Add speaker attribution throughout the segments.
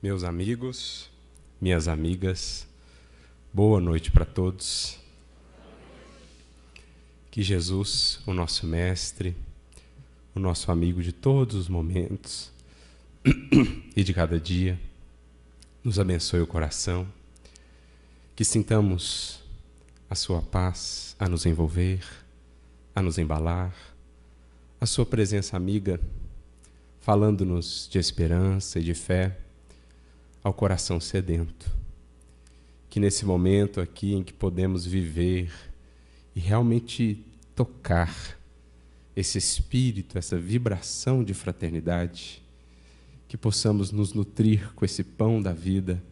Speaker 1: Meus amigos, minhas amigas, boa noite para todos. Que Jesus, o nosso Mestre, o nosso amigo de todos os momentos e de cada dia, nos abençoe o coração, que sintamos a Sua paz a nos envolver, a nos embalar, a Sua presença amiga, falando-nos de esperança e de fé ao coração sedento. Que nesse momento aqui em que podemos viver e realmente tocar esse espírito, essa vibração de fraternidade, que possamos nos nutrir com esse pão da vida,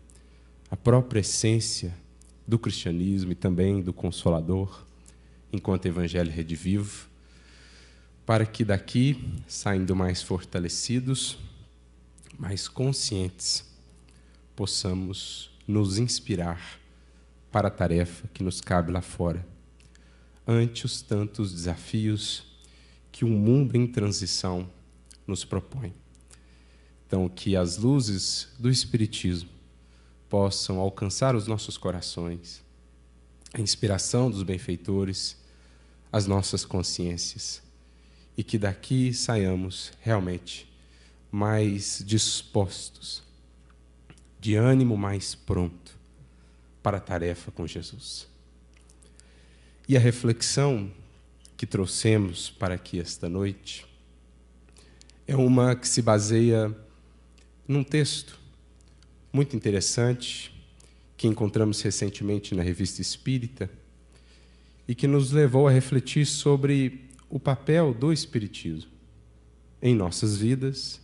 Speaker 1: a própria essência do cristianismo e também do Consolador, enquanto Evangelho redivivo, para que daqui, saindo mais fortalecidos, mais conscientes, possamos nos inspirar para a tarefa que nos cabe lá fora, ante os tantos desafios que um mundo em transição nos propõe. Então, que as luzes do Espiritismo possam alcançar os nossos corações, a inspiração dos benfeitores, as nossas consciências, e que daqui saiamos realmente mais dispostos de ânimo mais pronto para a tarefa com Jesus. E a reflexão que trouxemos para aqui esta noite é uma que se baseia num texto muito interessante que encontramos recentemente na Revista Espírita e que nos levou a refletir sobre o papel do Espiritismo em nossas vidas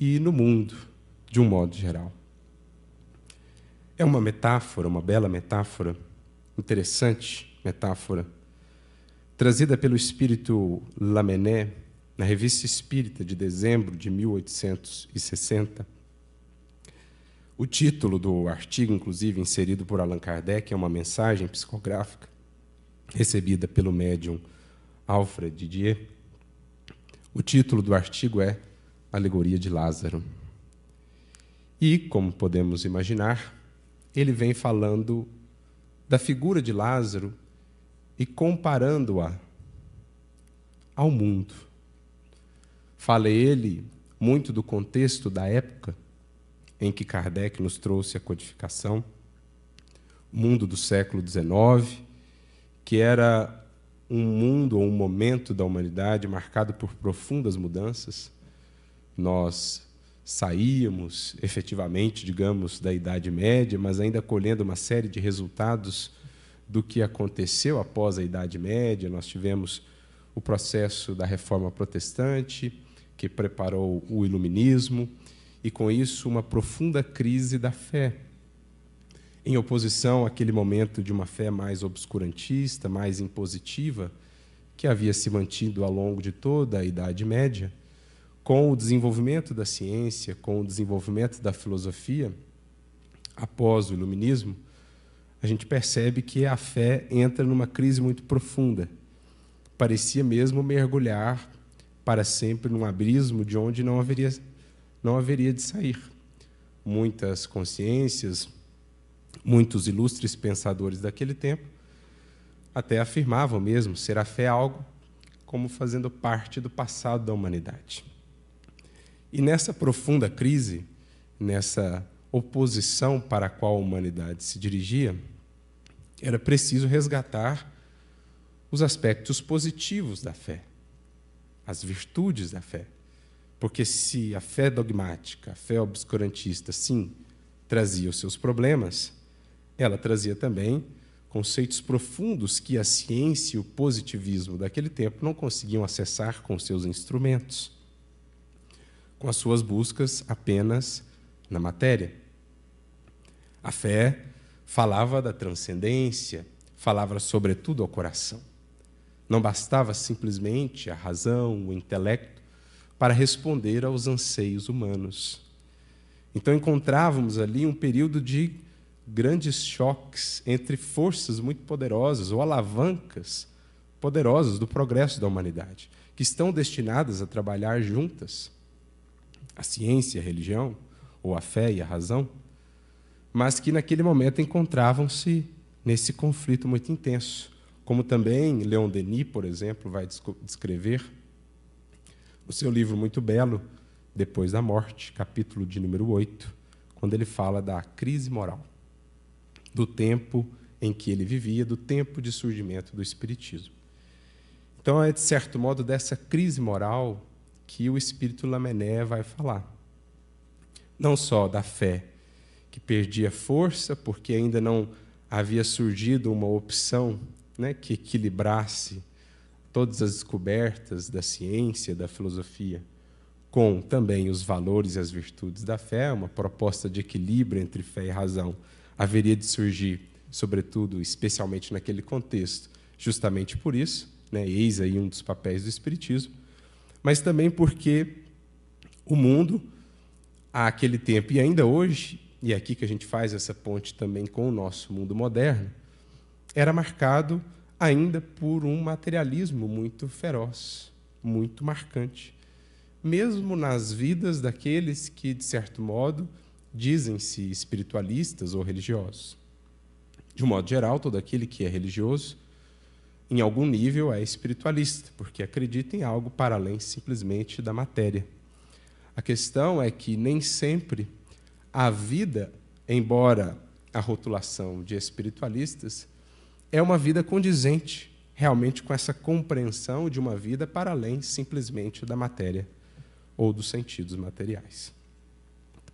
Speaker 1: e no mundo, de um modo geral. É uma metáfora, uma bela metáfora, interessante metáfora, trazida pelo espírito Lamennais na Revista Espírita de dezembro de 1860. O título do artigo, inclusive inserido por Allan Kardec, é uma mensagem psicográfica recebida pelo médium Alfred Didier. O título do artigo é Alegoria de Lázaro. E, como podemos imaginar, ele vem falando da figura de Lázaro e comparando-a ao mundo. Fala ele muito do contexto da época em que Kardec nos trouxe a codificação, mundo do século XIX, que era um mundo ou um momento da humanidade marcado por profundas mudanças. Nós saíamos efetivamente, digamos, da Idade Média, mas ainda colhendo uma série de resultados do que aconteceu após a Idade Média. Nós tivemos o processo da Reforma Protestante, que preparou o Iluminismo, e com isso uma profunda crise da fé, em oposição àquele momento de uma fé mais obscurantista, mais impositiva, que havia se mantido ao longo de toda a Idade Média com o desenvolvimento da ciência, com o desenvolvimento da filosofia, após o iluminismo, a gente percebe que a fé entra numa crise muito profunda. Parecia mesmo mergulhar para sempre num abismo de onde não haveria não haveria de sair. Muitas consciências, muitos ilustres pensadores daquele tempo até afirmavam mesmo ser a fé algo como fazendo parte do passado da humanidade. E nessa profunda crise, nessa oposição para a qual a humanidade se dirigia, era preciso resgatar os aspectos positivos da fé, as virtudes da fé. Porque se a fé dogmática, a fé obscurantista, sim, trazia os seus problemas, ela trazia também conceitos profundos que a ciência e o positivismo daquele tempo não conseguiam acessar com seus instrumentos com as suas buscas apenas na matéria. A fé falava da transcendência, falava sobretudo ao coração. Não bastava simplesmente a razão, o intelecto, para responder aos anseios humanos. Então encontrávamos ali um período de grandes choques entre forças muito poderosas ou alavancas poderosas do progresso da humanidade, que estão destinadas a trabalhar juntas a ciência, a religião, ou a fé e a razão, mas que naquele momento encontravam-se nesse conflito muito intenso, como também Leon Denis, por exemplo, vai descrever no seu livro muito belo, Depois da Morte, capítulo de número 8, quando ele fala da crise moral, do tempo em que ele vivia, do tempo de surgimento do Espiritismo. Então, é de certo modo dessa crise moral que o Espírito Lamené vai falar. Não só da fé que perdia força, porque ainda não havia surgido uma opção né, que equilibrasse todas as descobertas da ciência, da filosofia, com também os valores e as virtudes da fé, uma proposta de equilíbrio entre fé e razão, haveria de surgir, sobretudo, especialmente naquele contexto, justamente por isso, né, eis aí um dos papéis do Espiritismo, mas também porque o mundo, àquele tempo e ainda hoje, e é aqui que a gente faz essa ponte também com o nosso mundo moderno, era marcado ainda por um materialismo muito feroz, muito marcante, mesmo nas vidas daqueles que, de certo modo, dizem-se espiritualistas ou religiosos. De um modo geral, todo aquele que é religioso, em algum nível, é espiritualista, porque acredita em algo para além simplesmente da matéria. A questão é que nem sempre a vida, embora a rotulação de espiritualistas, é uma vida condizente realmente com essa compreensão de uma vida para além simplesmente da matéria ou dos sentidos materiais.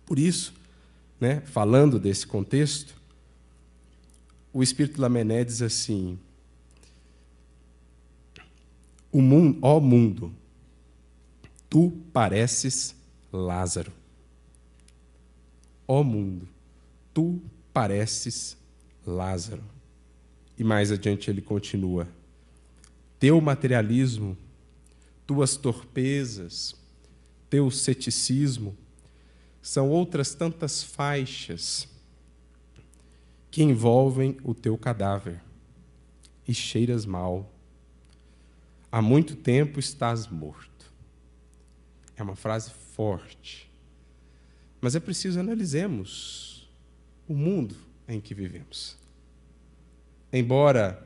Speaker 1: Por isso, né, falando desse contexto, o Espírito Lamené diz assim: o mundo, ó mundo, tu pareces Lázaro. Ó mundo, tu pareces Lázaro. E mais adiante ele continua: Teu materialismo, tuas torpezas, teu ceticismo são outras tantas faixas que envolvem o teu cadáver e cheiras mal. Há muito tempo estás morto. É uma frase forte. Mas é preciso analisemos o mundo em que vivemos embora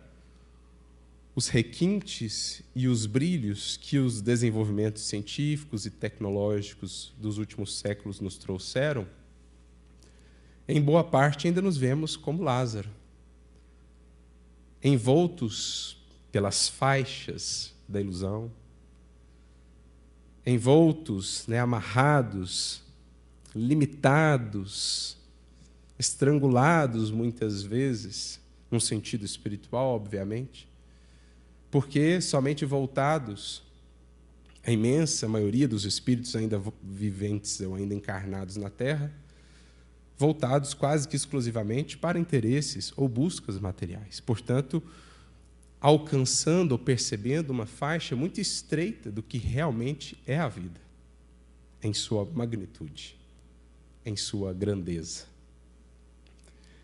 Speaker 1: os requintes e os brilhos que os desenvolvimentos científicos e tecnológicos dos últimos séculos nos trouxeram, em boa parte ainda nos vemos como Lázaro, envoltos pelas faixas da ilusão, envoltos, né, amarrados, limitados, estrangulados muitas vezes num sentido espiritual, obviamente, porque somente voltados, a imensa maioria dos espíritos ainda viventes ou ainda encarnados na Terra, voltados quase que exclusivamente para interesses ou buscas materiais. Portanto, alcançando ou percebendo uma faixa muito estreita do que realmente é a vida, em sua magnitude, em sua grandeza.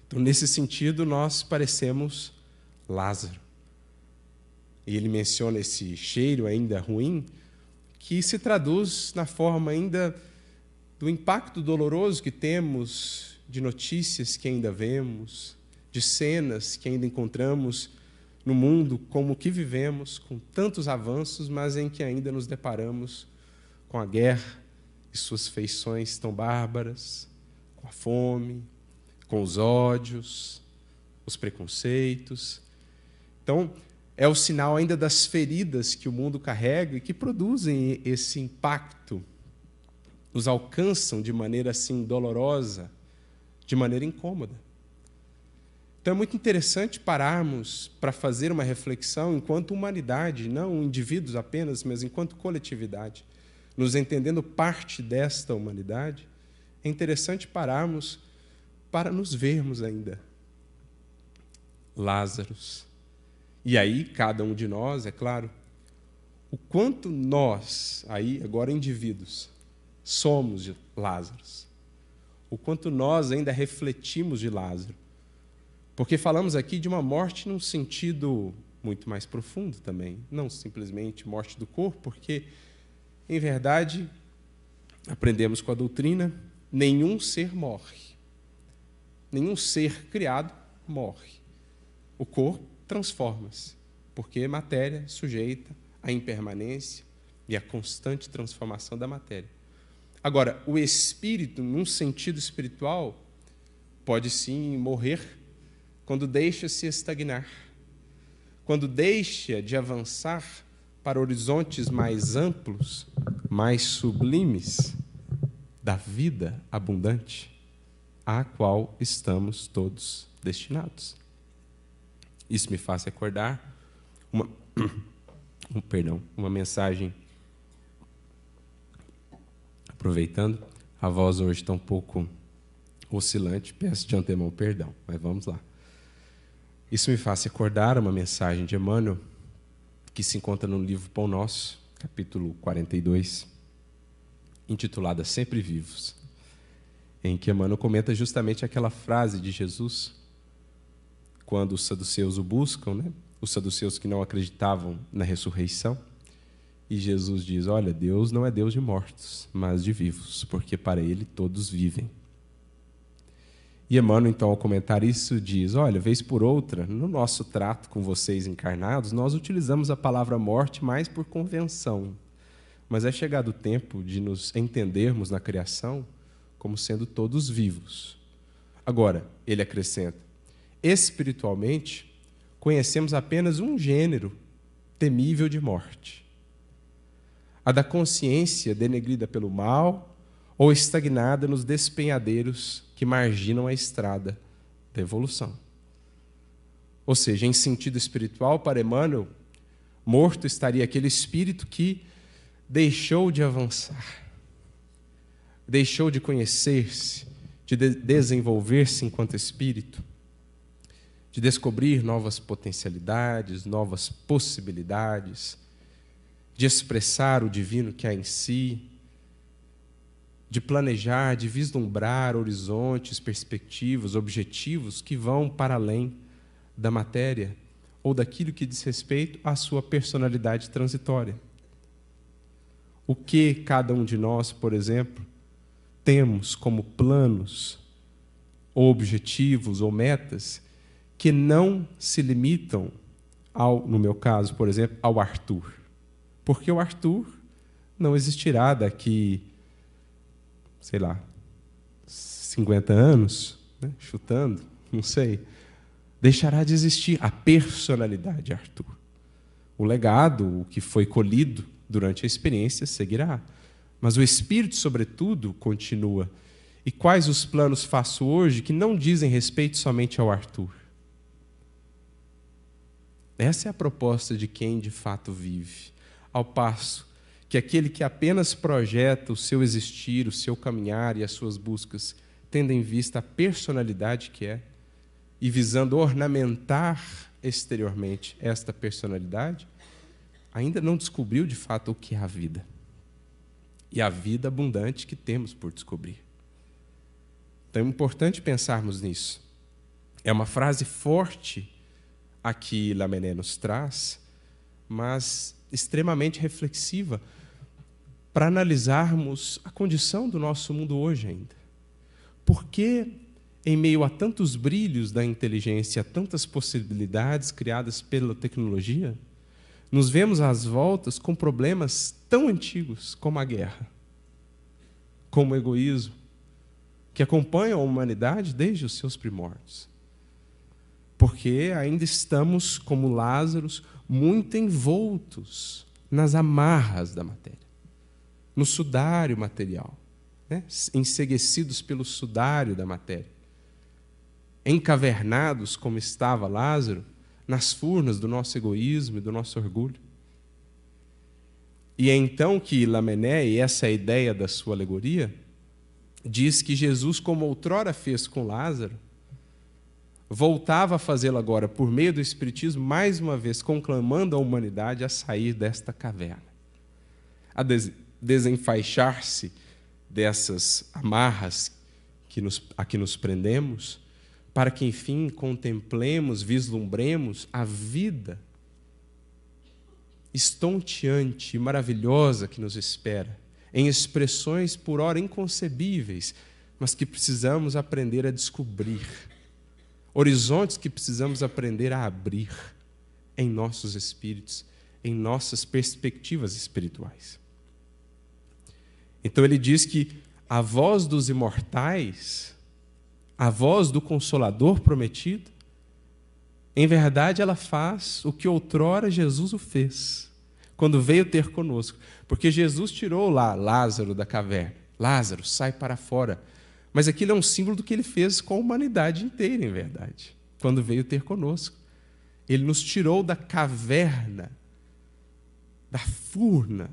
Speaker 1: Então, nesse sentido, nós parecemos Lázaro. E ele menciona esse cheiro ainda ruim, que se traduz na forma ainda do impacto doloroso que temos de notícias que ainda vemos, de cenas que ainda encontramos no mundo como que vivemos, com tantos avanços, mas em que ainda nos deparamos com a guerra e suas feições tão bárbaras, com a fome, com os ódios, os preconceitos. Então, é o sinal ainda das feridas que o mundo carrega e que produzem esse impacto, nos alcançam de maneira assim dolorosa, de maneira incômoda. Então é muito interessante pararmos para fazer uma reflexão enquanto humanidade, não indivíduos apenas, mas enquanto coletividade, nos entendendo parte desta humanidade. É interessante pararmos para nos vermos ainda. Lázaros. E aí, cada um de nós, é claro, o quanto nós, aí, agora indivíduos, somos de Lázaros. O quanto nós ainda refletimos de Lázaro. Porque falamos aqui de uma morte num sentido muito mais profundo também, não simplesmente morte do corpo, porque, em verdade, aprendemos com a doutrina nenhum ser morre. Nenhum ser criado morre. O corpo transforma-se, porque é matéria sujeita à impermanência e à constante transformação da matéria. Agora, o espírito, num sentido espiritual, pode sim morrer quando deixa se estagnar, quando deixa de avançar para horizontes mais amplos, mais sublimes da vida abundante à qual estamos todos destinados. Isso me faz recordar uma, um, perdão, uma mensagem. Aproveitando, a voz hoje está um pouco oscilante, peço de antemão perdão, mas vamos lá. Isso me faz recordar uma mensagem de Emmanuel que se encontra no livro Pão Nosso, capítulo 42, intitulada Sempre Vivos, em que Emmanuel comenta justamente aquela frase de Jesus, quando os saduceus o buscam, né? os saduceus que não acreditavam na ressurreição, e Jesus diz: Olha, Deus não é Deus de mortos, mas de vivos, porque para Ele todos vivem. E Emmanuel, então, ao comentar isso, diz: Olha, vez por outra, no nosso trato com vocês encarnados, nós utilizamos a palavra morte mais por convenção. Mas é chegado o tempo de nos entendermos na criação como sendo todos vivos. Agora, ele acrescenta: espiritualmente, conhecemos apenas um gênero temível de morte. A da consciência denegrida pelo mal ou estagnada nos despenhadeiros que marginam a estrada da evolução. Ou seja, em sentido espiritual, para Emmanuel, morto estaria aquele espírito que deixou de avançar, deixou de conhecer-se, de desenvolver-se enquanto espírito, de descobrir novas potencialidades, novas possibilidades, de expressar o divino que há em si, de planejar, de vislumbrar horizontes, perspectivas, objetivos que vão para além da matéria ou daquilo que diz respeito à sua personalidade transitória. O que cada um de nós, por exemplo, temos como planos, ou objetivos, ou metas, que não se limitam ao, no meu caso, por exemplo, ao Arthur. Porque o Arthur não existirá daqui sei lá, 50 anos, né? chutando, não sei, deixará de existir a personalidade Arthur. O legado, o que foi colhido durante a experiência, seguirá. Mas o espírito, sobretudo, continua. E quais os planos faço hoje que não dizem respeito somente ao Arthur? Essa é a proposta de quem de fato vive. Ao passo que aquele que apenas projeta o seu existir, o seu caminhar e as suas buscas, tendo em vista a personalidade que é, e visando ornamentar exteriormente esta personalidade, ainda não descobriu de fato o que é a vida. E a vida abundante que temos por descobrir. Então é importante pensarmos nisso. É uma frase forte a que Lamené nos traz, mas extremamente reflexiva para analisarmos a condição do nosso mundo hoje ainda. Por que, em meio a tantos brilhos da inteligência, a tantas possibilidades criadas pela tecnologia, nos vemos às voltas com problemas tão antigos como a guerra, como o egoísmo, que acompanham a humanidade desde os seus primórdios? Porque ainda estamos, como Lázaro, muito envoltos nas amarras da matéria no sudário material, né? enseguecidos pelo sudário da matéria, encavernados, como estava Lázaro, nas furnas do nosso egoísmo e do nosso orgulho. E é então que Lamené, e essa é a ideia da sua alegoria, diz que Jesus, como outrora fez com Lázaro, voltava a fazê-lo agora por meio do Espiritismo, mais uma vez conclamando a humanidade a sair desta caverna, a desenfaixar-se dessas amarras que nos, a que nos prendemos, para que, enfim, contemplemos, vislumbremos a vida estonteante e maravilhosa que nos espera, em expressões por ora inconcebíveis, mas que precisamos aprender a descobrir, horizontes que precisamos aprender a abrir em nossos espíritos, em nossas perspectivas espirituais. Então ele diz que a voz dos imortais, a voz do consolador prometido, em verdade ela faz o que outrora Jesus o fez, quando veio ter conosco. Porque Jesus tirou lá Lázaro da caverna. Lázaro, sai para fora. Mas aquilo é um símbolo do que ele fez com a humanidade inteira, em verdade, quando veio ter conosco. Ele nos tirou da caverna, da furna,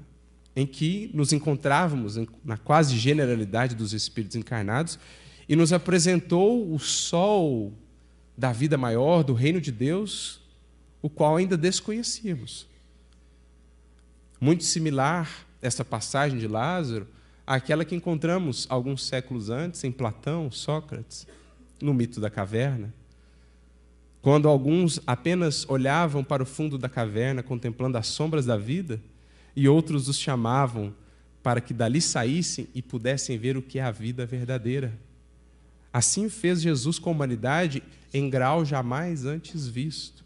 Speaker 1: em que nos encontrávamos na quase generalidade dos espíritos encarnados e nos apresentou o sol da vida maior, do reino de Deus, o qual ainda desconhecíamos. Muito similar essa passagem de Lázaro àquela que encontramos alguns séculos antes em Platão, Sócrates, no mito da caverna. Quando alguns apenas olhavam para o fundo da caverna contemplando as sombras da vida, e outros os chamavam para que dali saíssem e pudessem ver o que é a vida verdadeira. Assim fez Jesus com a humanidade em grau jamais antes visto.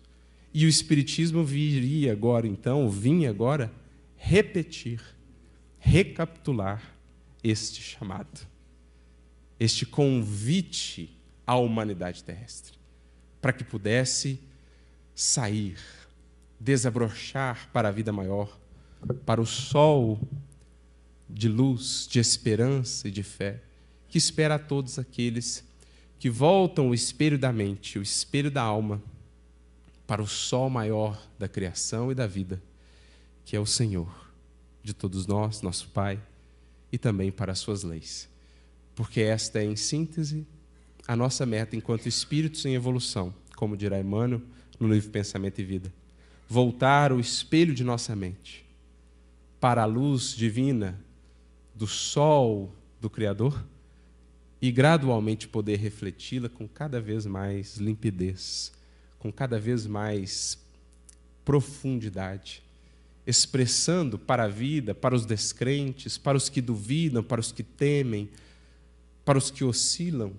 Speaker 1: E o Espiritismo viria agora, então, vinha agora, repetir, recapitular este chamado, este convite à humanidade terrestre, para que pudesse sair, desabrochar para a vida maior para o sol de luz, de esperança e de fé, que espera a todos aqueles que voltam o espelho da mente, o espelho da alma, para o sol maior da criação e da vida, que é o Senhor de todos nós, nosso Pai, e também para as suas leis. Porque esta é, em síntese, a nossa meta enquanto espíritos em evolução, como dirá Emmanuel no livro Pensamento e Vida. Voltar o espelho de nossa mente para a luz divina do sol do Criador e gradualmente poder refleti-la com cada vez mais limpidez, com cada vez mais profundidade, expressando para a vida, para os descrentes, para os que duvidam, para os que temem, para os que oscilam,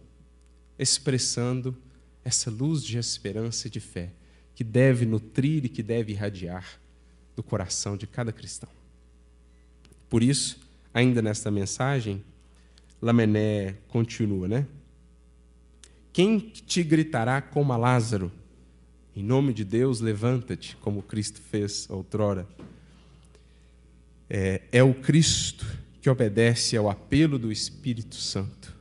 Speaker 1: expressando essa luz de esperança e de fé que deve nutrir e que deve irradiar do coração de cada cristão. Por isso, ainda nesta mensagem, Lamené continua, né? Quem te gritará como a Lázaro? Em nome de Deus, levanta-te, como Cristo fez outrora. É, é o Cristo que obedece ao apelo do Espírito Santo.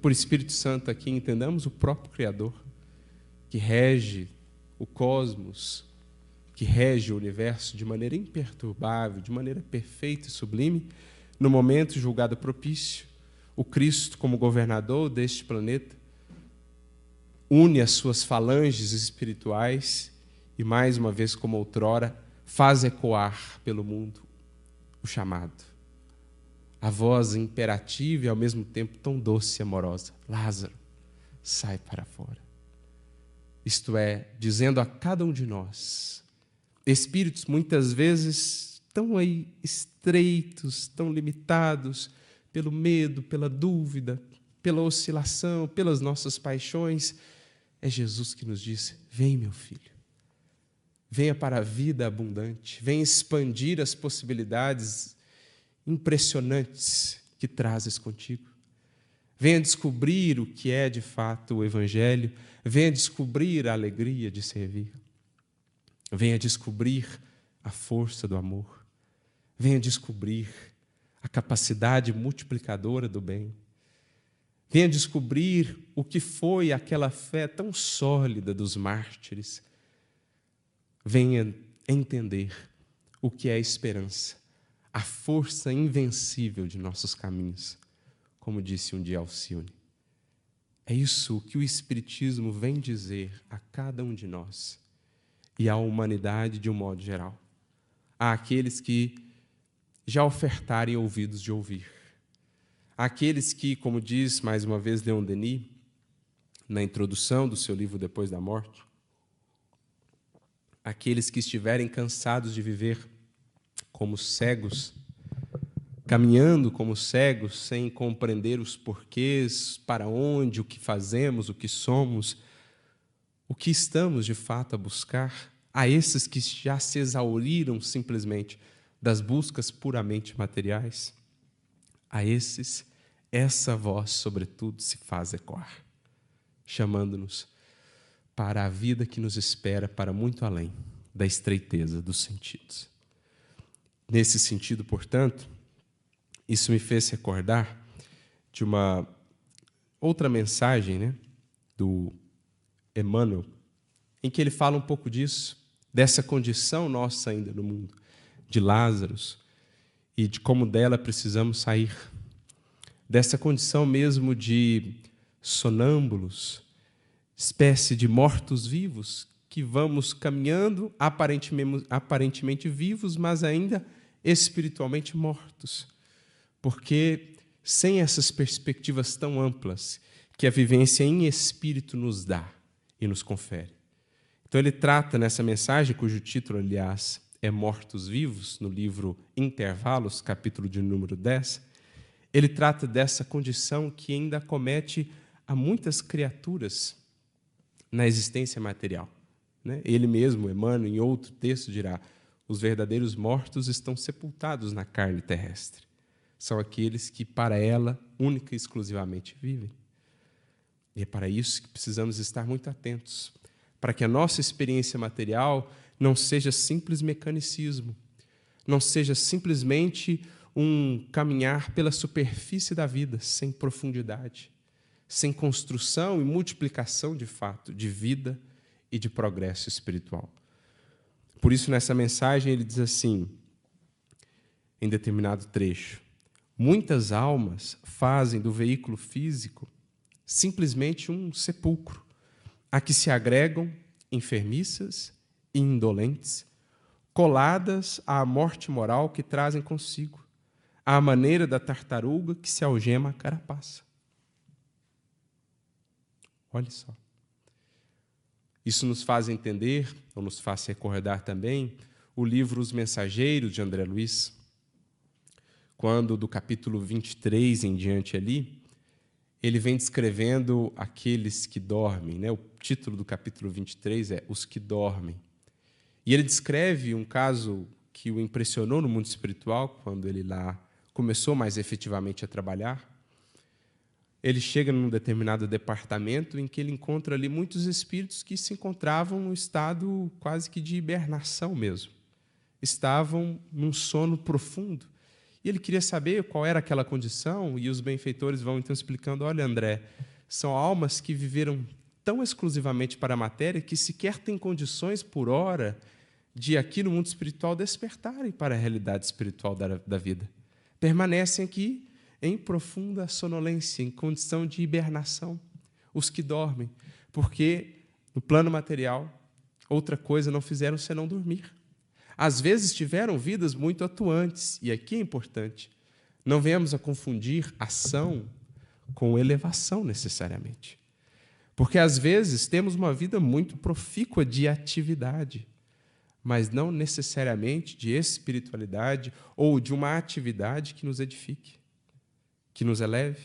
Speaker 1: Por Espírito Santo, aqui entendamos o próprio Criador, que rege o cosmos, que rege o universo de maneira imperturbável, de maneira perfeita e sublime, no momento julgado propício, o Cristo, como governador deste planeta, une as suas falanges espirituais e, mais uma vez, como outrora, faz ecoar pelo mundo o chamado. A voz imperativa e ao mesmo tempo tão doce e amorosa: Lázaro, sai para fora. Isto é, dizendo a cada um de nós: espíritos muitas vezes tão aí estreitos, tão limitados pelo medo, pela dúvida, pela oscilação, pelas nossas paixões. É Jesus que nos diz: Vem, meu filho. Venha para a vida abundante, venha expandir as possibilidades impressionantes que trazes contigo. Venha descobrir o que é de fato o Evangelho, venha descobrir a alegria de servir. Venha descobrir a força do amor. Venha descobrir a capacidade multiplicadora do bem. Venha descobrir o que foi aquela fé tão sólida dos mártires. Venha entender o que é a esperança, a força invencível de nossos caminhos, como disse um dia Alcione. É isso que o Espiritismo vem dizer a cada um de nós e à humanidade de um modo geral. Há aqueles que já ofertarem ouvidos de ouvir. Aqueles que, como diz mais uma vez Leon Denis, na introdução do seu livro Depois da Morte, aqueles que estiverem cansados de viver como cegos caminhando como cegos, sem compreender os porquês, para onde, o que fazemos, o que somos, o que estamos de fato a buscar, a esses que já se exauriram simplesmente das buscas puramente materiais, a esses, essa voz, sobretudo, se faz ecoar, chamando-nos para a vida que nos espera para muito além da estreiteza dos sentidos. Nesse sentido, portanto, isso me fez recordar de uma outra mensagem né, do Emmanuel, em que ele fala um pouco disso, dessa condição nossa ainda no mundo, de Lázaro, e de como dela precisamos sair. Dessa condição mesmo de sonâmbulos, espécie de mortos-vivos, que vamos caminhando aparentemente, aparentemente vivos, mas ainda espiritualmente mortos porque sem essas perspectivas tão amplas que a vivência em espírito nos dá e nos confere. Então, ele trata nessa mensagem, cujo título, aliás, é Mortos Vivos, no livro Intervalos, capítulo de número 10, ele trata dessa condição que ainda comete a muitas criaturas na existência material. Né? Ele mesmo, Emmanuel, em outro texto, dirá: os verdadeiros mortos estão sepultados na carne terrestre são aqueles que para ela única e exclusivamente vivem. E é para isso que precisamos estar muito atentos, para que a nossa experiência material não seja simples mecanicismo, não seja simplesmente um caminhar pela superfície da vida, sem profundidade, sem construção e multiplicação de fato de vida e de progresso espiritual. Por isso, nessa mensagem, ele diz assim, em determinado trecho: Muitas almas fazem do veículo físico simplesmente um sepulcro, a que se agregam enfermiças e indolentes, coladas à morte moral que trazem consigo, à maneira da tartaruga que se algema a carapaça. Olhe só. Isso nos faz entender, ou nos faz recordar também, o livro Os Mensageiros de André Luiz, quando do capítulo 23 em diante ali, ele vem descrevendo aqueles que dormem. Né? O título do capítulo 23 é Os que Dormem. E ele descreve um caso que o impressionou no mundo espiritual, quando ele lá começou mais efetivamente a trabalhar. Ele chega num determinado departamento em que ele encontra ali muitos espíritos que se encontravam num estado quase que de hibernação mesmo. Estavam num sono profundo e ele queria saber qual era aquela condição, e os benfeitores vão então explicando: olha, André, são almas que viveram tão exclusivamente para a matéria que sequer têm condições por hora de aqui no mundo espiritual despertarem para a realidade espiritual da, da vida. Permanecem aqui em profunda sonolência, em condição de hibernação. Os que dormem, porque no plano material outra coisa não fizeram senão dormir às vezes tiveram vidas muito atuantes, e aqui é importante, não venhamos a confundir ação com elevação necessariamente. Porque às vezes temos uma vida muito profícua de atividade, mas não necessariamente de espiritualidade ou de uma atividade que nos edifique, que nos eleve.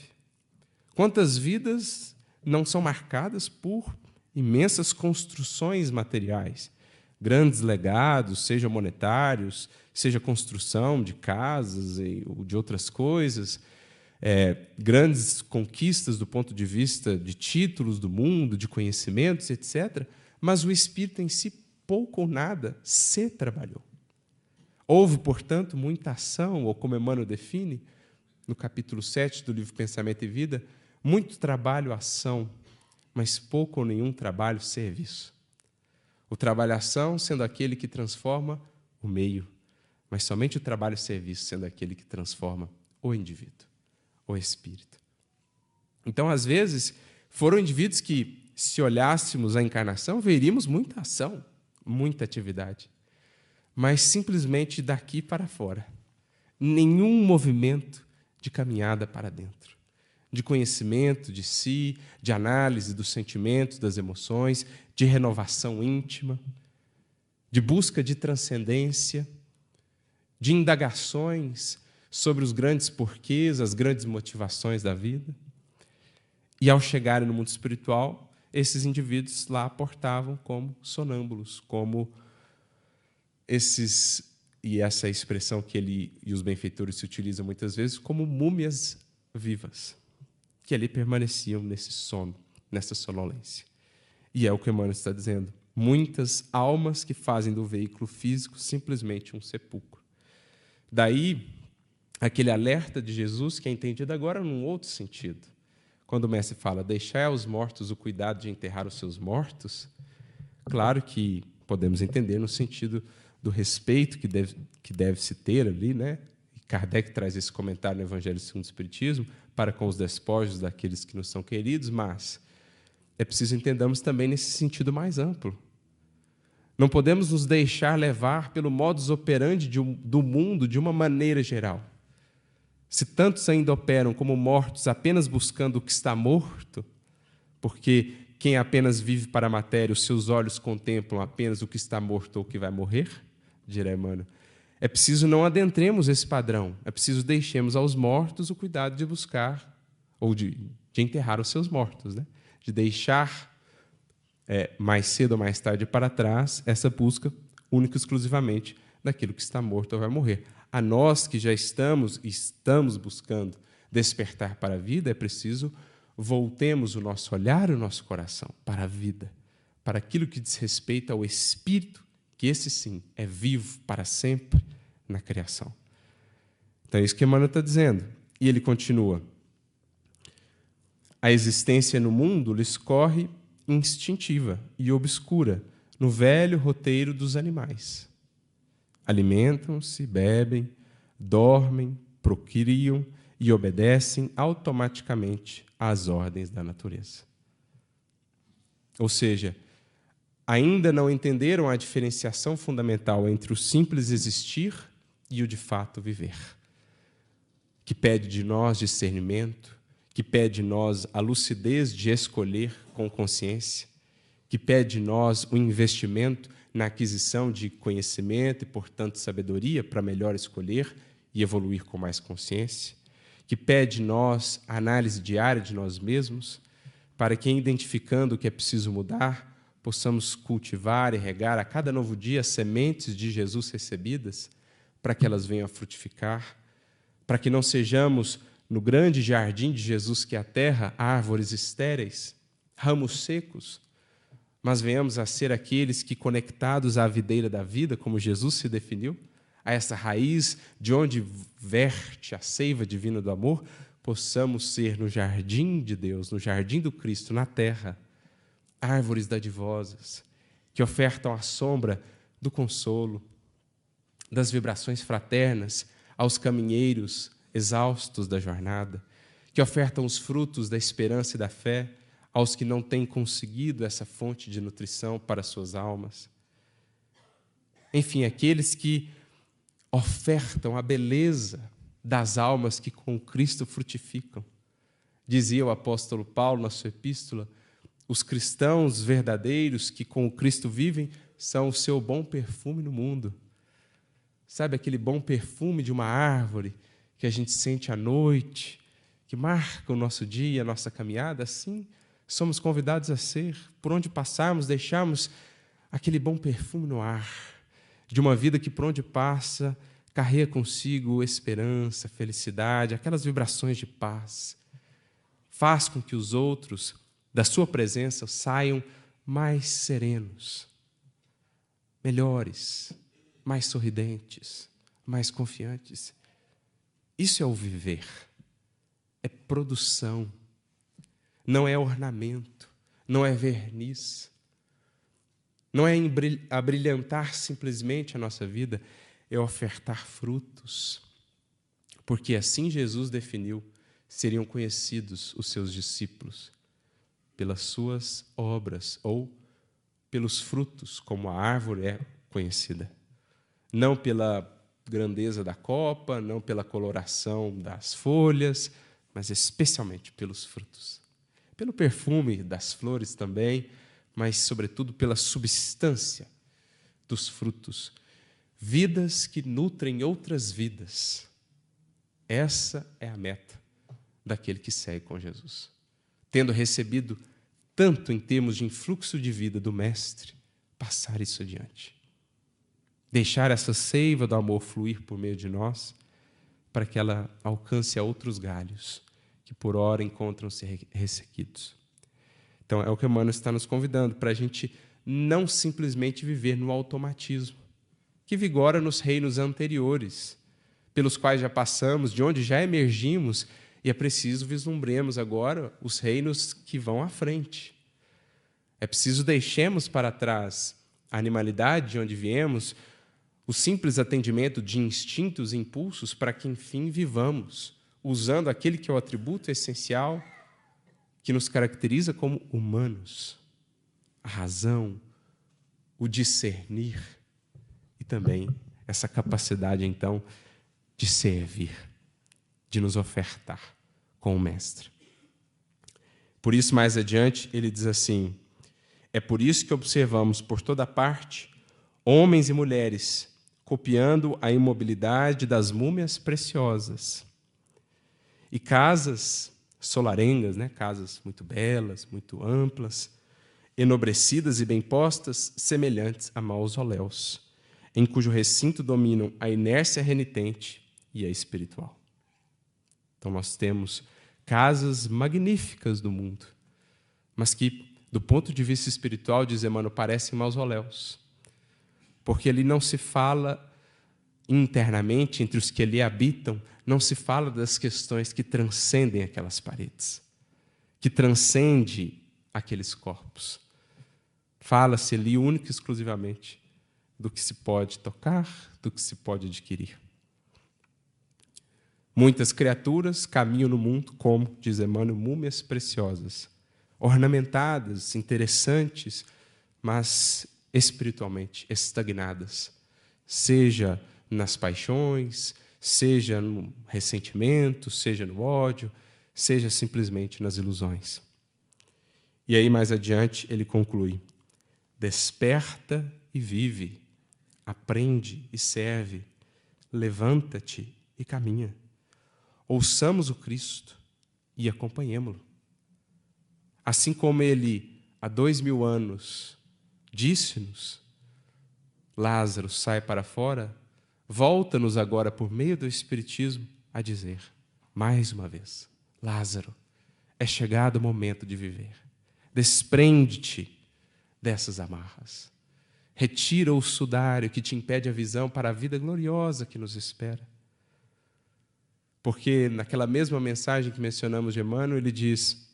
Speaker 1: Quantas vidas não são marcadas por imensas construções materiais, grandes legados, seja monetários, seja construção de casas ou de outras coisas, é, grandes conquistas do ponto de vista de títulos do mundo, de conhecimentos, etc. Mas o espírito em si, pouco ou nada, se trabalhou. Houve, portanto, muita ação, ou como Emmanuel define, no capítulo 7 do livro Pensamento e Vida, muito trabalho, ação, mas pouco ou nenhum trabalho, serviço. O trabalho-ação sendo aquele que transforma o meio, mas somente o trabalho-serviço sendo aquele que transforma o indivíduo, o espírito. Então, às vezes, foram indivíduos que, se olhássemos a encarnação, veríamos muita ação, muita atividade, mas simplesmente daqui para fora. Nenhum movimento de caminhada para dentro de conhecimento de si, de análise dos sentimentos, das emoções, de renovação íntima, de busca de transcendência, de indagações sobre os grandes porquês, as grandes motivações da vida. E ao chegarem no mundo espiritual, esses indivíduos lá portavam como sonâmbulos, como esses e essa expressão que ele e os benfeitores se utilizam muitas vezes como múmias vivas, que ali permaneciam nesse sono, nessa sonolência. E é o que Emmanuel está dizendo. Muitas almas que fazem do veículo físico simplesmente um sepulcro. Daí, aquele alerta de Jesus que é entendido agora num outro sentido. Quando o mestre fala, deixai aos mortos o cuidado de enterrar os seus mortos, claro que podemos entender no sentido do respeito que deve, que deve se ter ali, né? Kardec traz esse comentário no Evangelho segundo o Espiritismo para com os despojos daqueles que nos são queridos, mas é preciso entendamos também nesse sentido mais amplo. Não podemos nos deixar levar pelo modus operandi um, do mundo de uma maneira geral. Se tantos ainda operam como mortos apenas buscando o que está morto, porque quem apenas vive para a matéria, os seus olhos contemplam apenas o que está morto ou o que vai morrer, dirá Emmanuel. É preciso não adentremos esse padrão, é preciso deixemos aos mortos o cuidado de buscar, ou de, de enterrar os seus mortos, né? de deixar é, mais cedo ou mais tarde para trás essa busca única e exclusivamente daquilo que está morto ou vai morrer. A nós que já estamos estamos buscando despertar para a vida, é preciso voltemos o nosso olhar e o nosso coração para a vida, para aquilo que diz respeito ao espírito que esse sim é vivo para sempre na criação. Então é isso que Emmanuel está dizendo. E ele continua. A existência no mundo lhes corre instintiva e obscura no velho roteiro dos animais. Alimentam-se, bebem, dormem, procriam e obedecem automaticamente às ordens da natureza. Ou seja, ainda não entenderam a diferenciação fundamental entre o simples existir e o de fato viver, que pede de nós discernimento, que pede de nós a lucidez de escolher com consciência, que pede de nós o investimento na aquisição de conhecimento e, portanto, sabedoria para melhor escolher e evoluir com mais consciência, que pede de nós a análise diária de nós mesmos, para que, identificando o que é preciso mudar, possamos cultivar e regar a cada novo dia sementes de Jesus recebidas, para que elas venham a frutificar, para que não sejamos, no grande jardim de Jesus que é a terra, árvores estéreis, ramos secos, mas venhamos a ser aqueles que, conectados à videira da vida, como Jesus se definiu, a essa raiz de onde verte a seiva divina do amor, possamos ser no jardim de Deus, no jardim do Cristo, na terra, árvores dadivosas, que ofertam a sombra do consolo, das vibrações fraternas aos caminheiros exaustos da jornada, que ofertam os frutos da esperança e da fé aos que não têm conseguido essa fonte de nutrição para suas almas. Enfim, aqueles que ofertam a beleza das almas que com Cristo frutificam. Dizia o apóstolo Paulo na sua epístola: os cristãos verdadeiros que com o Cristo vivem são o seu bom perfume no mundo. Sabe aquele bom perfume de uma árvore que a gente sente à noite, que marca o nosso dia, a nossa caminhada? Assim, somos convidados a ser, por onde passarmos, deixarmos aquele bom perfume no ar, de uma vida que por onde passa carrega consigo esperança, felicidade, aquelas vibrações de paz. Faz com que os outros da sua presença saiam mais serenos, melhores, mais sorridentes, mais confiantes. Isso é o viver, é produção, não é ornamento, não é verniz, não é abrilhantar simplesmente a nossa vida, é ofertar frutos, porque assim Jesus definiu seriam conhecidos os seus discípulos pelas suas obras ou pelos frutos, como a árvore é conhecida. Não pela grandeza da copa, não pela coloração das folhas, mas especialmente pelos frutos. Pelo perfume das flores também, mas, sobretudo, pela substância dos frutos. Vidas que nutrem outras vidas. Essa é a meta daquele que segue com Jesus. Tendo recebido tanto em termos de influxo de vida do Mestre, passar isso adiante. Deixar essa seiva do amor fluir por meio de nós, para que ela alcance a outros galhos que por hora encontram-se ressequidos. Então, é o que Emmanuel está nos convidando, para a gente não simplesmente viver no automatismo que vigora nos reinos anteriores, pelos quais já passamos, de onde já emergimos, e é preciso vislumbremos agora os reinos que vão à frente. É preciso deixemos para trás a animalidade de onde viemos, o simples atendimento de instintos e impulsos para que, enfim, vivamos, usando aquele que é o atributo essencial que nos caracteriza como humanos: a razão, o discernir e também essa capacidade, então, de servir, de nos ofertar com o Mestre. Por isso, mais adiante, ele diz assim: é por isso que observamos por toda parte homens e mulheres copiando a imobilidade das múmias preciosas e casas solarengas, né? casas muito belas, muito amplas, enobrecidas e bem postas, semelhantes a mausoléus, em cujo recinto dominam a inércia renitente e a espiritual. Então nós temos casas magníficas do mundo, mas que, do ponto de vista espiritual, diz Emmanuel, parecem mausoléus, porque ali não se fala internamente entre os que ali habitam, não se fala das questões que transcendem aquelas paredes, que transcende aqueles corpos. Fala-se ali única e exclusivamente do que se pode tocar, do que se pode adquirir. Muitas criaturas caminham no mundo como, diz Emmanuel, múmias preciosas, ornamentadas, interessantes, mas espiritualmente estagnadas, seja nas paixões, seja no ressentimento, seja no ódio, seja simplesmente nas ilusões. E aí, mais adiante, ele conclui: desperta e vive, aprende e serve, levanta-te e caminha. Ouçamos o Cristo e acompanhemo-lo. Assim como ele, há dois mil anos, disse-nos: Lázaro sai para fora, volta-nos agora, por meio do Espiritismo, a dizer, mais uma vez: Lázaro, é chegado o momento de viver. Desprende-te dessas amarras. Retira o sudário que te impede a visão para a vida gloriosa que nos espera. Porque naquela mesma mensagem que mencionamos de Emmanuel, ele diz: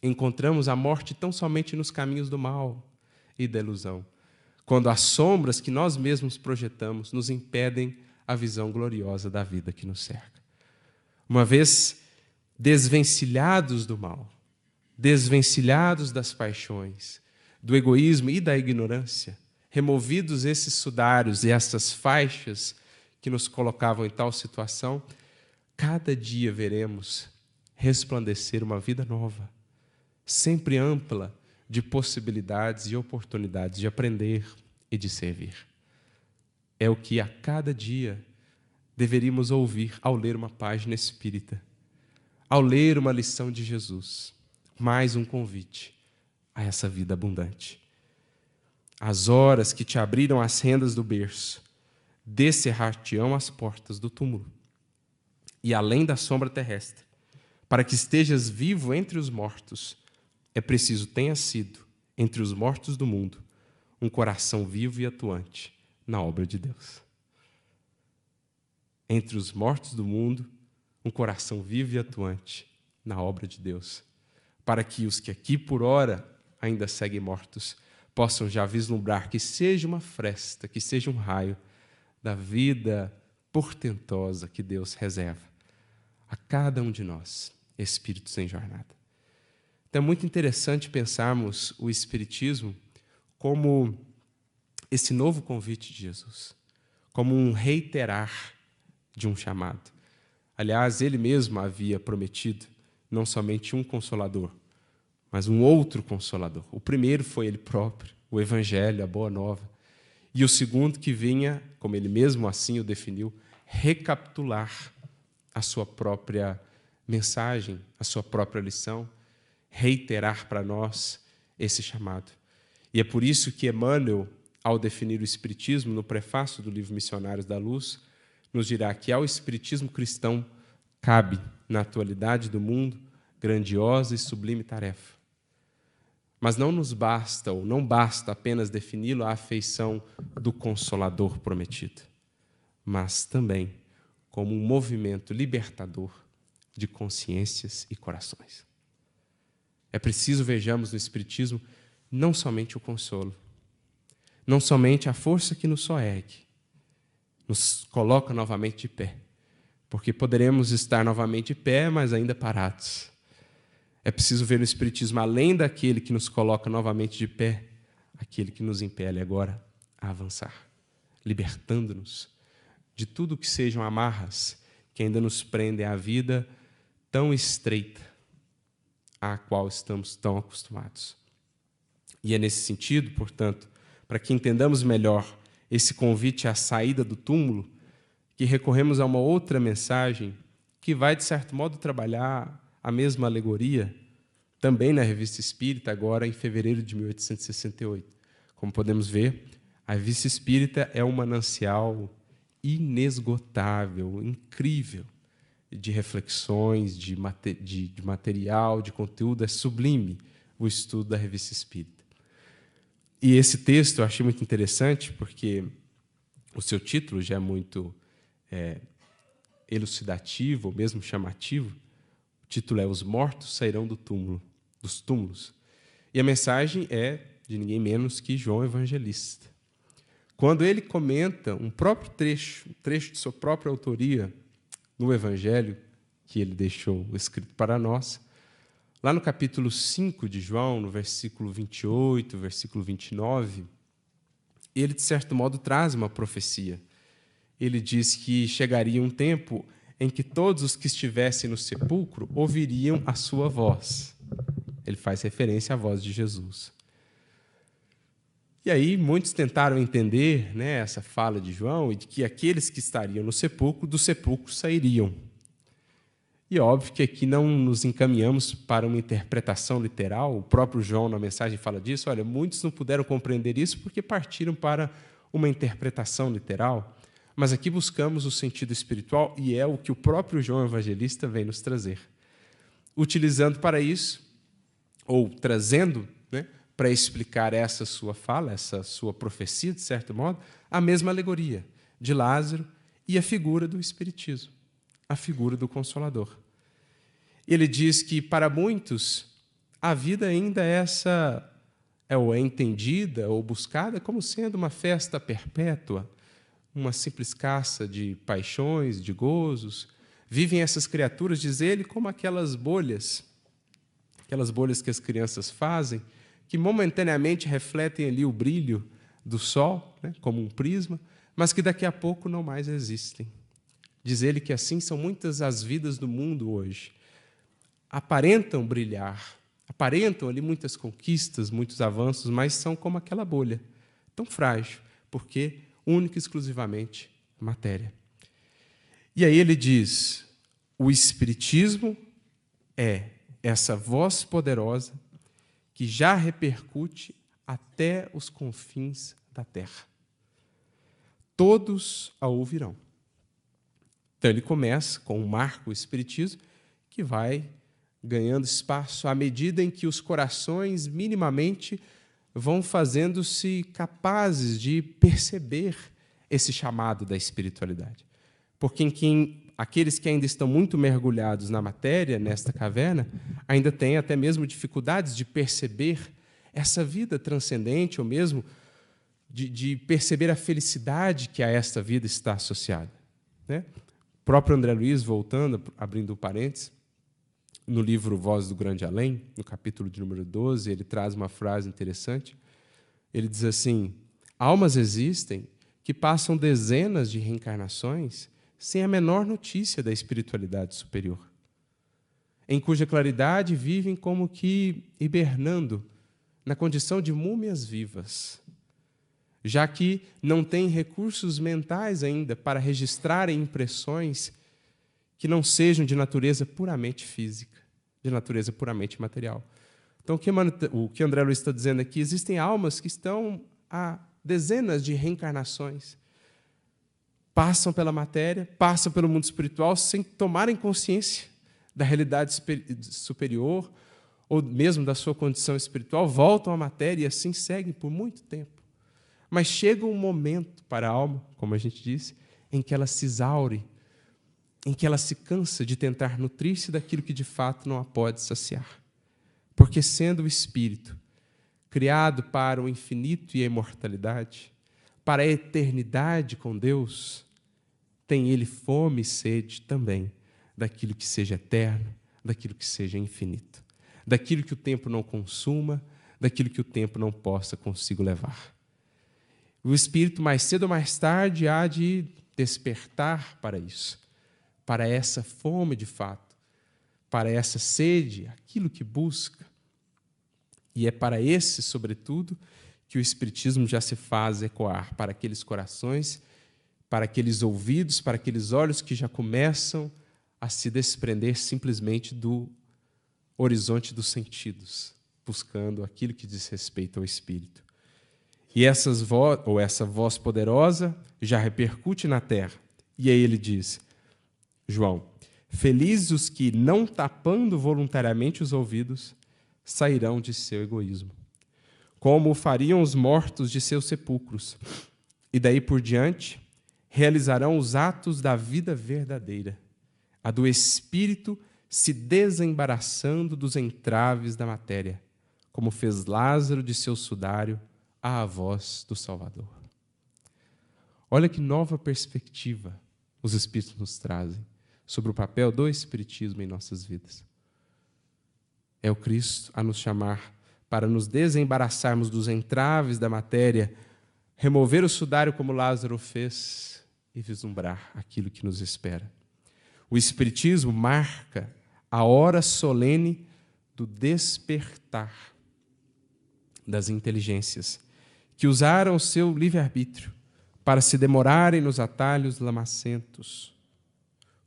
Speaker 1: encontramos a morte tão somente nos caminhos do mal e da ilusão quando as sombras que nós mesmos projetamos nos impedem a visão gloriosa da vida que nos cerca. Uma vez desvencilhados do mal, desvencilhados das paixões, do egoísmo e da ignorância, removidos esses sudários e essas faixas que nos colocavam em tal situação, cada dia veremos resplandecer uma vida nova, sempre ampla, de possibilidades e oportunidades de aprender e de servir. É o que a cada dia deveríamos ouvir ao ler uma página espírita, ao ler uma lição de Jesus, mais um convite a essa vida abundante. As horas que te abriram as rendas do berço, descerrar-te-ão as portas do túmulo, e além da sombra terrestre, para que estejas vivo entre os mortos é preciso tenha sido, entre os mortos do mundo, um coração vivo e atuante na obra de Deus. Entre os mortos do mundo, um coração vivo e atuante na obra de Deus, para que os que aqui por ora ainda seguem mortos possam já vislumbrar que seja uma fresta, que seja um raio da vida portentosa que Deus reserva a cada um de nós, espíritos em jornada. Então é muito interessante pensarmos o Espiritismo como esse novo convite de Jesus, como um reiterar de um chamado. Aliás, ele mesmo havia prometido não somente um consolador, mas um outro consolador. O primeiro foi ele próprio, o Evangelho, a Boa Nova. E o segundo que vinha, como ele mesmo assim o definiu, recapitular a sua própria mensagem, a sua própria lição, reiterar para nós esse chamado. E é por isso que Emmanuel, ao definir o Espiritismo, no prefácio do livro Missionários da Luz, nos dirá que ao Espiritismo cristão cabe, na atualidade do mundo, grandiosa e sublime tarefa. Mas não nos basta, ou não basta apenas defini-lo a afeição do Consolador prometido, mas também como um movimento libertador de consciências e corações. É preciso vejamos no Espiritismo não somente o consolo, não somente a força que nos soergue, nos coloca novamente de pé, porque poderemos estar novamente de pé, mas ainda parados. É preciso ver no Espiritismo, além daquele que nos coloca novamente de pé, aquele que nos impele agora a avançar, libertando-nos de tudo que sejam amarras que ainda nos prendem à vida tão estreita à qual estamos tão acostumados. E é nesse sentido, portanto, para que entendamos melhor esse convite à saída do túmulo, que recorremos a uma outra mensagem que vai, de certo modo, trabalhar a mesma alegoria, também na Revista Espírita, agora em fevereiro de 1868. Como podemos ver, a Revista Espírita é um manancial inesgotável, incrível, de reflexões, de, de, de material, de conteúdo. É sublime o estudo da Revista Espírita. E esse texto eu achei muito interessante, porque o seu título já é muito é, elucidativo, ou mesmo chamativo. O título é Os Mortos Sairão do Túmulo, dos Túmulos. E a mensagem é de ninguém menos que João Evangelista. Quando ele comenta um próprio trecho, um trecho de sua própria autoria, no Evangelho que ele deixou escrito para nós, lá no capítulo 5 de João, no versículo 28, versículo 29, ele, de certo modo, traz uma profecia. Ele diz que chegaria um tempo em que todos os que estivessem no sepulcro ouviriam a sua voz. Ele faz referência à voz de Jesus. E aí muitos tentaram entender né, essa fala de João e de que aqueles que estariam no sepulcro, do sepulcro sairiam. E óbvio que aqui não nos encaminhamos para uma interpretação literal, o próprio João na mensagem fala disso. Olha, muitos não puderam compreender isso porque partiram para uma interpretação literal, mas aqui buscamos o sentido espiritual e é o que o próprio João Evangelista vem nos trazer. Utilizando para isso, ou trazendo para explicar essa sua fala, essa sua profecia, de certo modo, a mesma alegoria de Lázaro e a figura do Espiritismo, a figura do Consolador. Ele diz que, para muitos, a vida ainda é essa é ou é entendida ou buscada como sendo uma festa perpétua, uma simples caça de paixões, de gozos. Vivem essas criaturas, diz ele, como aquelas bolhas, aquelas bolhas que as crianças fazem que momentaneamente refletem ali o brilho do sol, né, como um prisma, mas que daqui a pouco não mais existem. Diz ele que assim são muitas as vidas do mundo hoje. Aparentam brilhar, aparentam ali muitas conquistas, muitos avanços, mas são como aquela bolha, tão frágil, porque única e exclusivamente matéria. E aí ele diz: o Espiritismo é essa voz poderosa que já repercute até os confins da terra. Todos a ouvirão. Então ele começa com um marco espiritismo que vai ganhando espaço à medida em que os corações minimamente vão fazendo-se capazes de perceber esse chamado da espiritualidade. Porque em quem aqueles que ainda estão muito mergulhados na matéria, nesta caverna, ainda têm até mesmo dificuldades de perceber essa vida transcendente, ou mesmo de, de perceber a felicidade que a esta vida está associada. Né? O próprio André Luiz, voltando, abrindo parênteses, no livro Voz do Grande Além, no capítulo de número 12, ele traz uma frase interessante. Ele diz assim: Almas existem que passam dezenas de reencarnações sem a menor notícia da espiritualidade superior, em cuja claridade vivem como que hibernando na condição de múmias vivas, já que não têm recursos mentais ainda para registrarem impressões que não sejam de natureza puramente física, de natureza puramente material. Então, o que André Luiz está dizendo aqui, existem almas que estão há dezenas de reencarnações, passam pela matéria, passam pelo mundo espiritual sem tomarem consciência da realidade superior ou mesmo da sua condição espiritual, voltam à matéria e assim seguem por muito tempo. Mas chega um momento para a alma, como a gente disse, em que ela se exaure, em que ela se cansa de tentar nutrir-se daquilo que de fato não a pode saciar. Porque, sendo o espírito criado para o infinito e a imortalidade, para a eternidade com Deus, tem ele fome e sede também daquilo que seja eterno, daquilo que seja infinito, daquilo que o tempo não consuma, daquilo que o tempo não possa consigo levar. O espírito, mais cedo ou mais tarde, há de despertar para isso, para essa fome de fato, para essa sede, aquilo que busca. E é para esse, sobretudo, que o Espiritismo já se faz ecoar para aqueles corações, para aqueles ouvidos, para aqueles olhos que já começam a se desprender simplesmente do horizonte dos sentidos, buscando aquilo que diz respeito ao Espírito. E essas voz, ou essa voz poderosa já repercute na terra. E aí ele diz, João, felizes os que, não tapando voluntariamente os ouvidos, sairão de seu egoísmo, como fariam os mortos de seus sepulcros, e daí por diante realizarão os atos da vida verdadeira, a do espírito se desembaraçando dos entraves da matéria, como fez Lázaro de seu sudário à voz do Salvador. Olha que nova perspectiva os Espíritos nos trazem sobre o papel do Espiritismo em nossas vidas. É o Cristo a nos chamar para nos desembaraçarmos dos entraves da matéria, remover o sudário como Lázaro fez e vislumbrar aquilo que nos espera. O Espiritismo marca a hora solene do despertar das inteligências que usaram o seu livre-arbítrio para se demorarem nos atalhos lamacentos,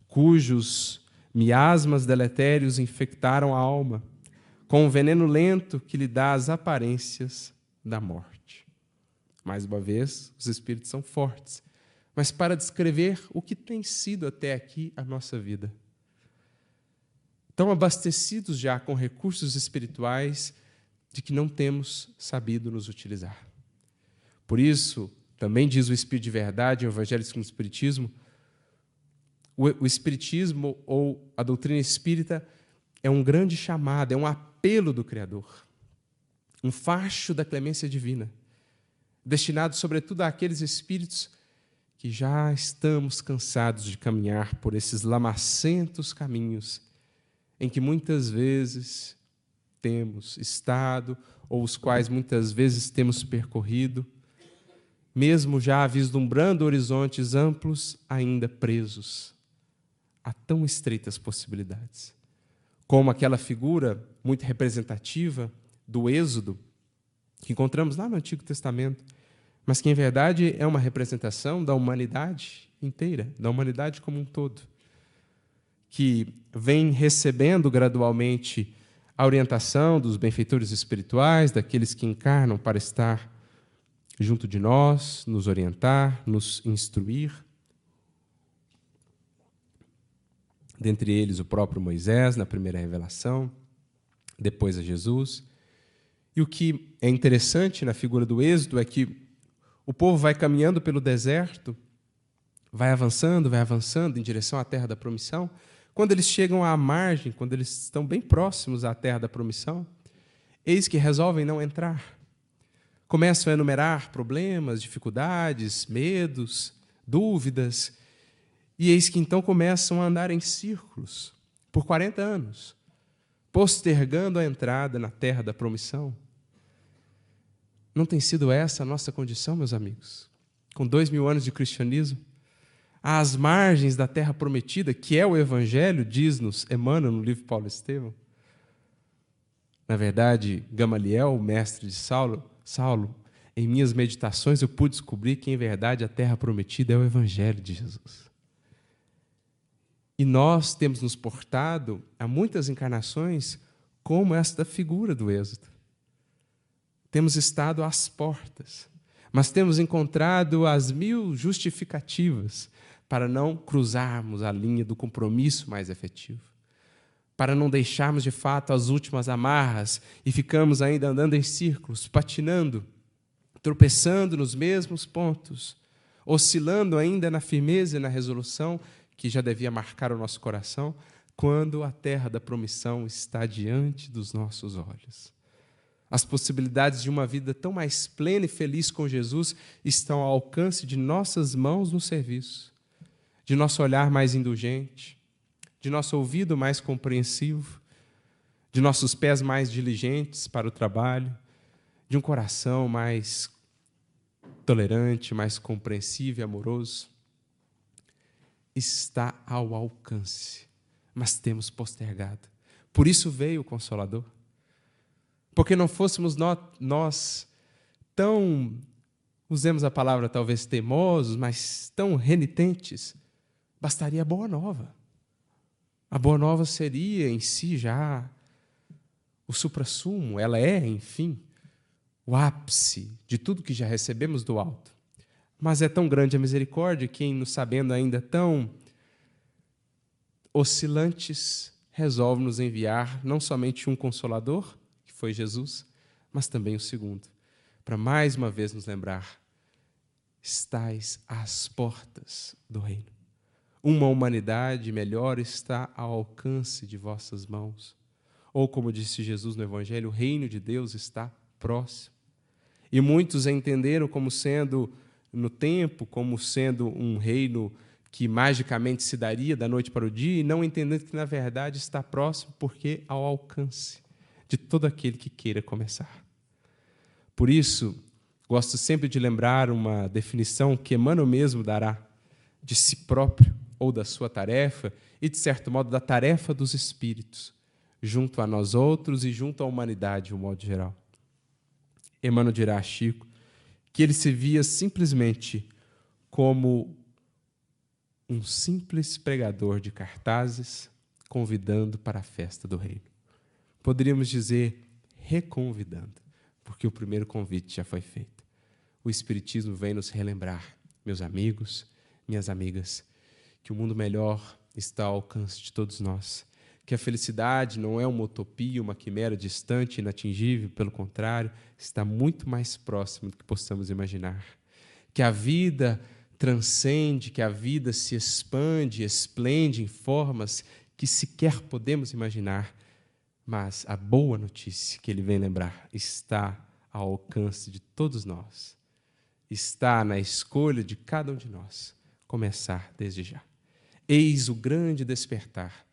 Speaker 1: cujos miasmas deletérios infectaram a alma com o veneno lento que lhe dá as aparências da morte. Mais uma vez, os espíritos são fortes, mas para descrever o que tem sido até aqui a nossa vida. Tão abastecidos já com recursos espirituais de que não temos sabido nos utilizar. Por isso, também diz o Espírito de Verdade, o Evangelho segundo o Espiritismo, o, Espiritismo ou a doutrina espírita é um grande chamado, é um apelo do Criador, um facho da clemência divina, destinado sobretudo àqueles espíritos que já estamos cansados de caminhar por esses lamacentos caminhos em que muitas vezes temos estado ou os quais muitas vezes temos percorrido mesmo já vislumbrando horizontes amplos, ainda presos a tão estreitas possibilidades. Como aquela figura muito representativa do Êxodo, que encontramos lá no Antigo Testamento, mas que em verdade é uma representação da humanidade inteira, da humanidade como um todo, que vem recebendo gradualmente a orientação dos benfeitores espirituais, daqueles que encarnam para estar junto de nós, nos orientar, nos instruir. Dentre eles, o próprio Moisés, na primeira revelação, depois a Jesus. E o que é interessante na figura do Êxodo é que o povo vai caminhando pelo deserto, vai avançando, vai avançando em direção à terra da promissão. Quando eles chegam à margem, quando eles estão bem próximos à terra da promissão, eis que resolvem não entrar começam a enumerar problemas, dificuldades, medos, dúvidas, e eis que então começam a andar em círculos por 40 anos, postergando a entrada na terra da promissão. Não tem sido essa a nossa condição, meus amigos? Com dois mil anos de cristianismo, às margens da terra prometida, que é o Evangelho, diz-nos Emmanuel no livro Paulo Estevão. Na verdade, Gamaliel, o mestre de Saulo, Saulo, em minhas meditações eu pude descobrir que, em verdade, a terra prometida é o Evangelho de Jesus. E nós temos nos portado a muitas encarnações como esta figura do Êxodo. Temos estado às portas, mas temos encontrado as mil justificativas para não cruzarmos a linha do compromisso mais efetivo, para não deixarmos de fato as últimas amarras e ficamos ainda andando em círculos, patinando, tropeçando nos mesmos pontos, oscilando ainda na firmeza e na resolução que já devia marcar o nosso coração, quando a terra da promissão está diante dos nossos olhos. As possibilidades de uma vida tão mais plena e feliz com Jesus estão ao alcance de nossas mãos no serviço, de nosso olhar mais indulgente, de nosso ouvido mais compreensivo, de nossos pés mais diligentes para o trabalho, de um coração mais tolerante, mais compreensivo e amoroso está ao alcance, mas temos postergado. Por isso veio o Consolador. Porque não fôssemos nós, tão, usemos a palavra talvez teimosos, mas tão renitentes, bastaria a boa nova. A boa nova seria em si já o suprassumo, ela é, enfim, o ápice de tudo que já recebemos do alto. Mas é tão grande a misericórdia que, nos sabendo ainda tão oscilantes, resolve nos enviar não somente um consolador, que foi Jesus, mas também o segundo, para mais uma vez nos lembrar: estais às portas do reino. Uma humanidade melhor está ao alcance de vossas mãos. Ou, como disse Jesus no Evangelho, o reino de Deus está próximo. E muitos entenderam como sendo no tempo como sendo um reino que magicamente se daria da noite para o dia, e não entendendo que, na verdade, está próximo porque ao alcance de todo aquele que queira começar. Por isso, gosto sempre de lembrar uma definição que Emmanuel mesmo dará de si próprio ou da sua tarefa, e, de certo modo, da tarefa dos espíritos, junto a nós outros e junto à humanidade, de um modo geral. Emmanuel dirá a Chico que ele se via simplesmente como um simples pregador de cartazes convidando para a festa do reino. Poderíamos dizer reconvidando, porque o primeiro convite já foi feito. O Espiritismo vem nos relembrar, meus amigos, minhas amigas, que o mundo melhor está ao alcance de todos nós que a felicidade não é uma utopia, uma quimera distante, inatingível, pelo contrário, está muito mais próximo do que possamos imaginar. Que a vida transcende, que a vida se expande, esplende em formas que sequer podemos imaginar. Mas a boa notícia que ele vem lembrar está ao alcance de todos nós. Está na escolha de cada um de nós começar desde já. Eis o grande despertar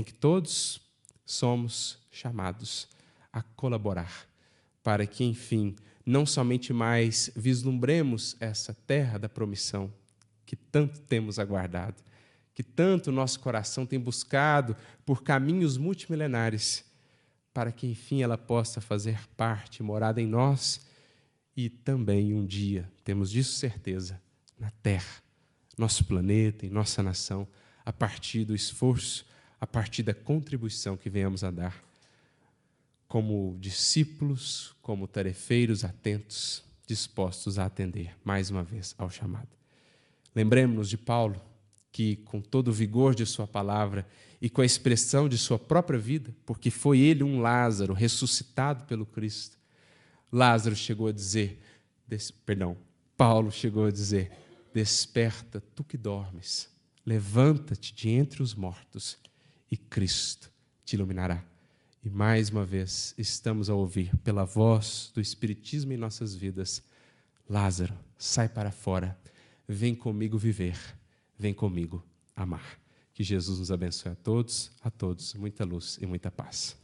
Speaker 1: em que todos somos chamados a colaborar para que, enfim, não somente mais vislumbremos essa terra da promissão que tanto temos aguardado, que tanto nosso coração tem buscado por caminhos multimilenares, para que, enfim, ela possa fazer parte, morada em nós e também um dia, temos disso certeza, na terra, nosso planeta, em nossa nação, a partir do esforço a partir da contribuição que venhamos a dar como discípulos, como tarefeiros atentos, dispostos a atender mais uma vez ao chamado. Lembremos-nos de Paulo, que com todo o vigor de sua palavra e com a expressão de sua própria vida, porque foi ele um Lázaro ressuscitado pelo Cristo, Lázaro chegou a dizer, des, perdão, Paulo chegou a dizer: Desperta, tu que dormes, levanta-te de entre os mortos e Cristo te iluminará. E mais uma vez estamos a ouvir pela voz do Espiritismo em nossas vidas: Lázaro, sai para fora, vem comigo viver, vem comigo amar. Que Jesus nos abençoe a todos, a todos, muita luz e muita paz.